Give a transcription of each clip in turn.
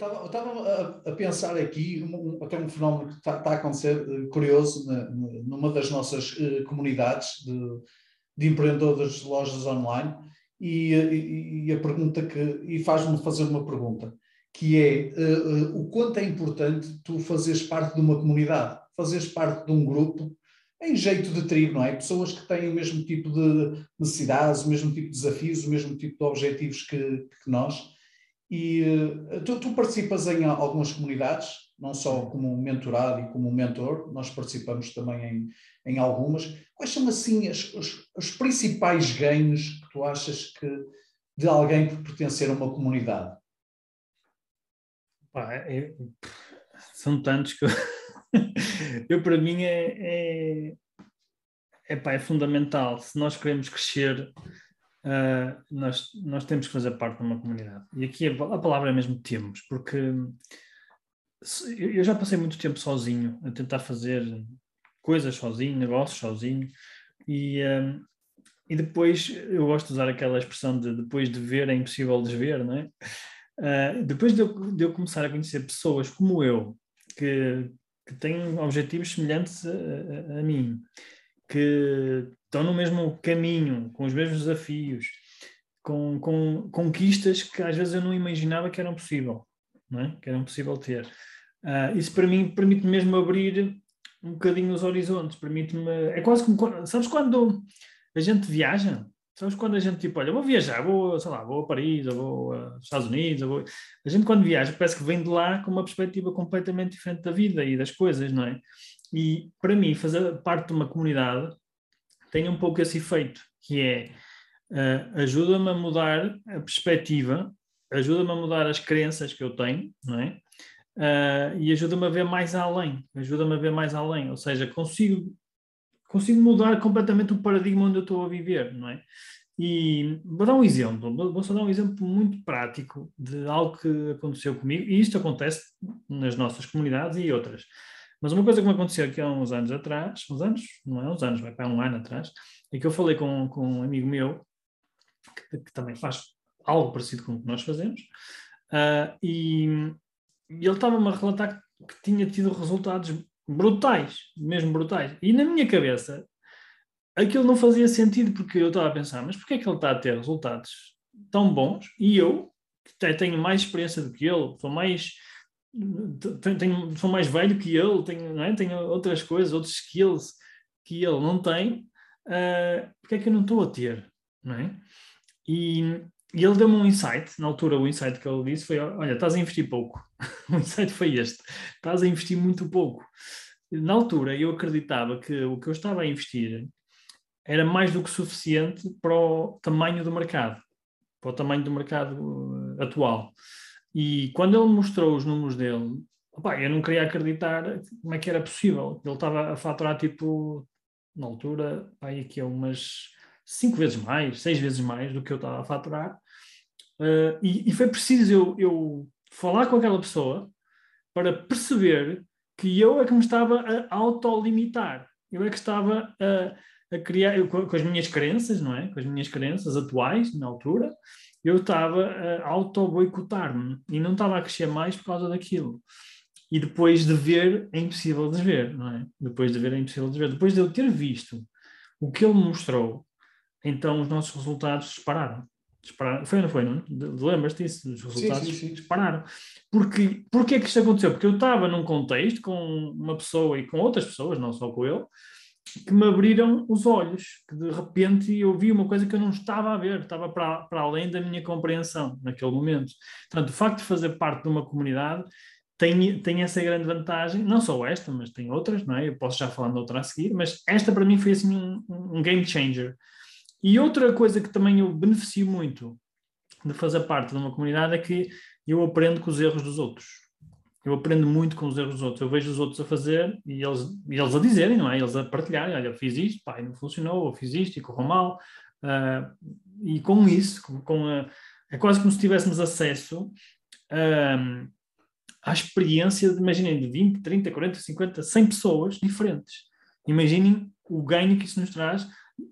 Eu estava a, a, pensar aqui, um, até um fenómeno que está, tá a acontecer uh, curioso na, numa das nossas uh, comunidades de, de, empreendedores de lojas online, e, e, e a pergunta que. e faz-me fazer uma pergunta, que é uh, o quanto é importante tu fazeres parte de uma comunidade, fazeres parte de um grupo em jeito de tribo, não é? Pessoas que têm o mesmo tipo de necessidades, o mesmo tipo de desafios, o mesmo tipo de objetivos que, que nós e uh, tu, tu, participas em algumas comunidades, não só como mentorado e como mentor, nós participamos também em, em algumas. Quais são, assim, as, os, os, principais ganhos que tu achas que de alguém que pertencer a uma comunidade? Pá, é, são tantos que eu, eu para mim é, é, é, pá, é fundamental. Se nós queremos crescer uh, nós, nós temos que fazer parte de uma comunidade. E aqui a, palavra é mesmo temos, porque eu já passei muito tempo sozinho a tentar fazer coisas sozinho, negócios sozinho, e, um, e depois eu gosto de usar aquela expressão de depois de ver é impossível desver, não é? Uh, depois de eu, de eu, começar a conhecer pessoas como eu, que, que têm objetivos semelhantes a, a, a mim, que estão no mesmo caminho, com os mesmos desafios, com, com conquistas que às vezes eu não imaginava que eram possível, não é? que eram possível ter. Uh, isso para mim permite mesmo abrir um bocadinho os horizontes, permite-me. É quase como. Sabes quando a gente viaja? Sabes quando a gente, tipo, olha, vou viajar, vou, sei lá, vou a Paris, ou vou aos Estados Unidos, vou... a gente quando viaja parece que vem de lá com uma perspectiva completamente diferente da vida e das coisas, não é? E para mim, fazer parte de uma comunidade tem um pouco esse efeito, que é uh, ajuda-me a mudar a perspectiva, ajuda-me a mudar as crenças que eu tenho, não é? Uh, e ajuda-me a ver mais além, ajuda-me a ver mais além, ou seja, consigo consigo mudar completamente o paradigma onde eu estou a viver, não é? E vou dar um exemplo, vou só dar um exemplo muito prático de algo que aconteceu comigo, e isto acontece nas nossas comunidades e outras. Mas uma coisa que me aconteceu aqui há uns anos atrás, uns anos, não é uns anos, vai para um ano atrás, é que eu falei com, com um amigo meu, que, que também faz algo parecido com o que nós fazemos, uh, e, e ele estava-me a relatar que, tinha tido resultados brutais, mesmo brutais. E na minha cabeça, aquilo não fazia sentido, porque eu estava a pensar, mas porquê é que ele está a ter resultados tão bons e eu, que tenho mais experiência do que ele, sou mais tenho, sou mais velho que ele, tenho, é? tenho outras coisas, outros skills que ele não tem, uh, porque é que eu não estou a ter? Não é? E, e ele deu-me um insight, na altura o insight que ele disse foi, olha, estás a investir pouco. o insight foi este, estás a investir muito pouco. Na altura eu acreditava que o que eu estava a investir era mais do que suficiente para o tamanho do mercado, para o tamanho do mercado ah, atual. E quando ele mostrou os números dele, opa, eu não queria acreditar como é que era possível. Ele estava a faturar tipo, na altura, aí aqui é umas cinco vezes mais, seis vezes mais do que eu estava a faturar. Uh, e, e, foi preciso eu, eu falar com aquela pessoa para perceber que eu é que me estava a autolimitar. Eu é que estava a, a criar, eu, com, com, as minhas crenças, não é? Com as minhas crenças atuais, na altura, eu estava a auto-boicotar-me e não estava a crescer mais por causa daquilo. E depois de ver, é impossível de ver, não é? Depois de ver, é impossível de ver. Depois de eu ter visto o que ele me mostrou, então os nossos resultados dispararam. dispararam. Foi ou não foi, não? Lembras-te disso? Os resultados sim, sim, sim. dispararam. Porque, porque é que isto aconteceu? Porque eu estava num contexto com uma pessoa e com outras pessoas, não só com ele, que me abriram os olhos, que de repente eu vi uma coisa que eu não estava a ver, estava para, para além da minha compreensão naquele momento. Portanto, o facto de fazer parte de uma comunidade tem, tem essa grande vantagem, não só esta, mas tem outras, não é? Eu posso já falar de outra a seguir, mas esta para mim foi assim um, um game changer. E outra coisa que também eu beneficio muito de fazer parte de uma comunidade é que eu aprendo com os erros dos outros eu aprendo muito com os erros dos outros. Eu vejo os outros a fazer e eles, e eles a dizerem, não é? Eles a partilharem, olha, fiz isto, pai, não funcionou, ou fiz isto e correu mal. Uh, e com isso, com, com a, é quase como se tivéssemos acesso uh, à experiência, de, imaginem, de 20, 30, 40, 50, 100 pessoas diferentes. Imaginem o ganho que isso nos traz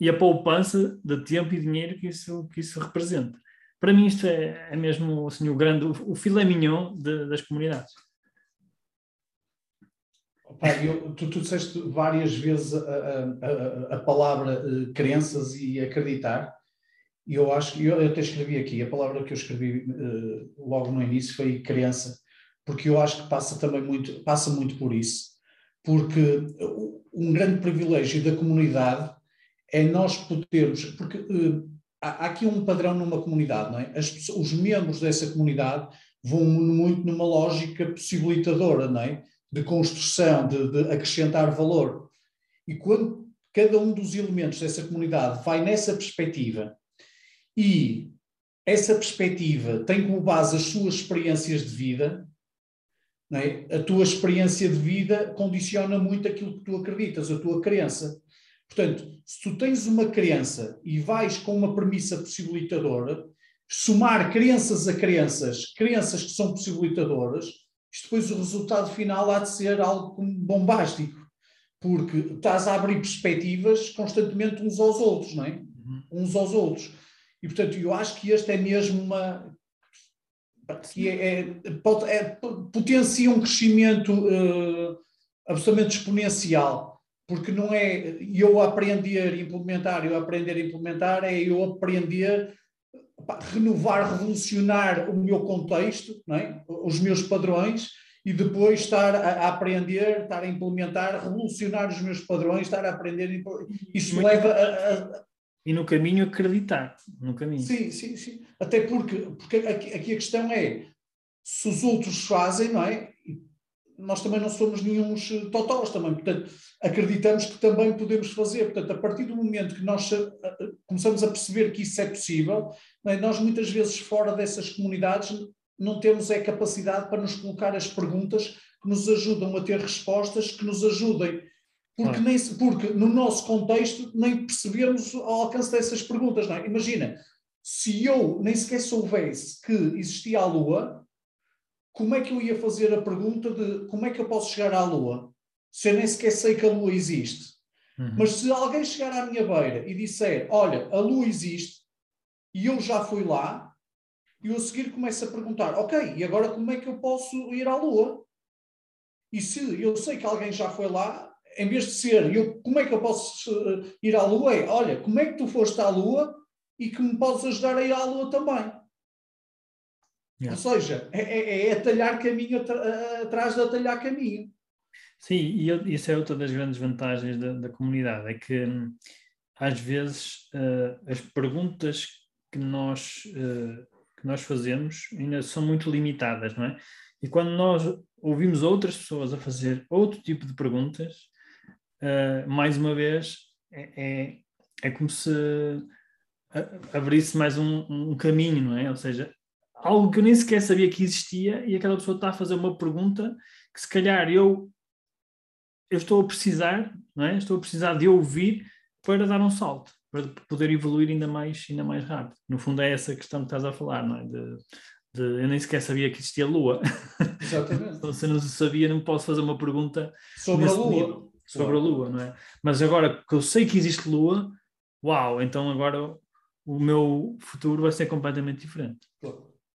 e a poupança de tempo e dinheiro que isso, que isso representa. Para mim isto é, é mesmo assim, o grande, o filé mignon de, das comunidades. Pai, eu, tu, tu disseste várias vezes a, a, a, palavra uh, crenças e acreditar, e eu acho que eu até escrevi aqui, a palavra que eu escrevi uh, logo no início foi crença, porque eu acho que passa também muito, passa muito por isso, porque um grande privilégio da comunidade é nós podermos, porque uh, há, há aqui um padrão numa comunidade, não é? As, os membros dessa comunidade vão muito numa lógica possibilitadora, não é? De construção, de, de acrescentar valor. E quando cada um dos elementos dessa comunidade vai nessa perspectiva e essa perspectiva tem como base as suas experiências de vida, é? a tua experiência de vida condiciona muito aquilo que tu acreditas, a tua crença. Portanto, se tu tens uma crença e vais com uma premissa possibilitadora, somar crenças a crenças, crenças que são possibilitadoras, isto depois o resultado final há de ser algo bombástico, porque estás a abrir perspectivas constantemente uns aos outros, não é? Uhum. Uns aos outros. E portanto, eu acho que este é mesmo uma. que é, é, pode, é potencia um crescimento uh, absolutamente exponencial, porque não é eu aprender a implementar, eu aprender a implementar, é eu aprender renovar, revolucionar o meu contexto, é? os meus padrões, e depois estar a, a, aprender, estar a implementar, revolucionar os meus padrões, estar a aprender. Isso Muito leva a, a, E no caminho acreditar, no caminho. Sim, sim, sim. Até porque, porque aqui, aqui a questão é, se os outros fazem, não é? Nós também não somos nenhum totós também, portanto, acreditamos que também podemos fazer. Portanto, a partir do momento que nós começamos a perceber que isso é possível, é? nós muitas vezes fora dessas comunidades não temos a capacidade para nos colocar as perguntas que nos ajudam a ter respostas que nos ajudem. Porque, ah. nem, porque no nosso contexto nem percebemos o alcance dessas perguntas. É? Imagina, se eu nem sequer soubesse que existia a Lua, como é que eu ia fazer a pergunta de como é que eu posso chegar à Lua? Se eu nem sequer sei que a Lua existe. Uhum. Mas se alguém chegar à minha beira e disser, olha, a Lua existe e eu já fui lá, e eu a seguir começo a perguntar, ok, e agora como é que eu posso ir à Lua? E se eu sei que alguém já foi lá, em vez de ser, eu, como é que eu posso eh, ir à Lua? É, olha, como é que tu foste à Lua e que me podes ajudar a ir à Lua também? Yeah. Ou seja, é, é, é atalhar caminho atrás de atalhar caminho. Sim, e eu, isso é outra das grandes vantagens da, da comunidade, é que hum, às vezes uh, as perguntas que nós, uh, que nós fazemos ainda são muito limitadas, não é? E quando nós ouvimos outras pessoas a fazer outro tipo de perguntas, uh, mais uma vez, é, é, é como se abrisse mais um, um, caminho, não é? Ou seja, algo que eu nem sequer sabia que existia e aquela pessoa está a fazer uma pergunta que se calhar eu eu estou a precisar, não é? Estou a precisar de ouvir para dar um salto, para poder evoluir ainda mais, ainda mais rápido. No fundo é essa questão que estás a falar, não é? De, de eu nem sequer sabia que existia Lua. Exatamente. então, se eu não sabia, não posso fazer uma pergunta sobre a Lua. Nível, sobre a Lua, não é? Mas agora que eu sei que existe Lua, uau, então agora o meu futuro vai ser completamente diferente. Claro.